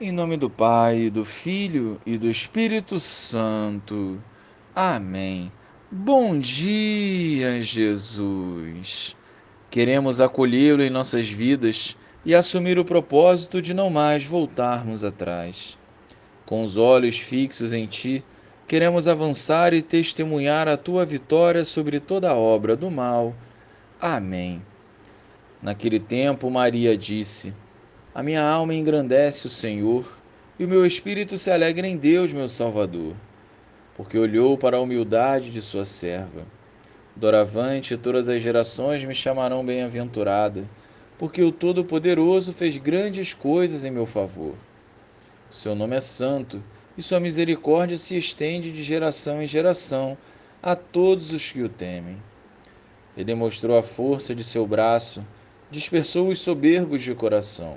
Em nome do Pai, do Filho e do Espírito Santo. Amém. Bom dia, Jesus. Queremos acolhê-lo em nossas vidas e assumir o propósito de não mais voltarmos atrás. Com os olhos fixos em Ti, queremos avançar e testemunhar a Tua vitória sobre toda a obra do mal. Amém. Naquele tempo, Maria disse: a minha alma engrandece o Senhor, e o meu espírito se alegra em Deus, meu Salvador, porque olhou para a humildade de sua serva. Doravante todas as gerações me chamarão bem-aventurada, porque o Todo-Poderoso fez grandes coisas em meu favor. Seu nome é santo, e sua misericórdia se estende de geração em geração a todos os que o temem. Ele mostrou a força de seu braço, dispersou os soberbos de coração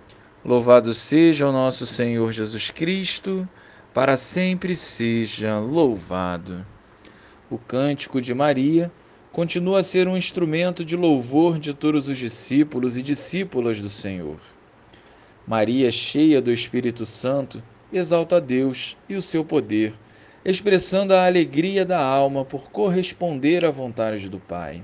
Louvado seja o nosso Senhor Jesus Cristo, para sempre seja louvado. O cântico de Maria continua a ser um instrumento de louvor de todos os discípulos e discípulas do Senhor. Maria, cheia do Espírito Santo, exalta a Deus e o seu poder, expressando a alegria da alma por corresponder à vontade do Pai.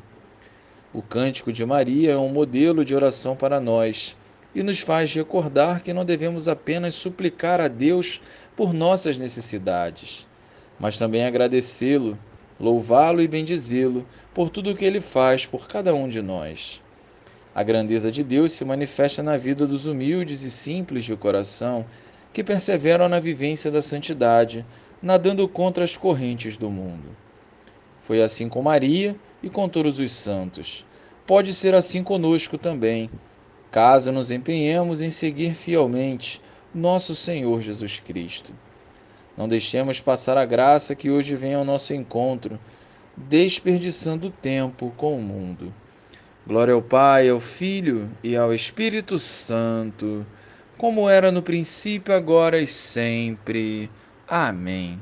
O cântico de Maria é um modelo de oração para nós e nos faz recordar que não devemos apenas suplicar a Deus por nossas necessidades, mas também agradecê-lo, louvá-lo e bendizê-lo por tudo o que ele faz por cada um de nós. A grandeza de Deus se manifesta na vida dos humildes e simples de coração que perseveram na vivência da santidade, nadando contra as correntes do mundo. Foi assim com Maria e com todos os santos. Pode ser assim conosco também caso nos empenhemos em seguir fielmente nosso Senhor Jesus Cristo. Não deixemos passar a graça que hoje vem ao nosso encontro, desperdiçando tempo com o mundo. Glória ao Pai, ao Filho e ao Espírito Santo, como era no princípio, agora e sempre. Amém.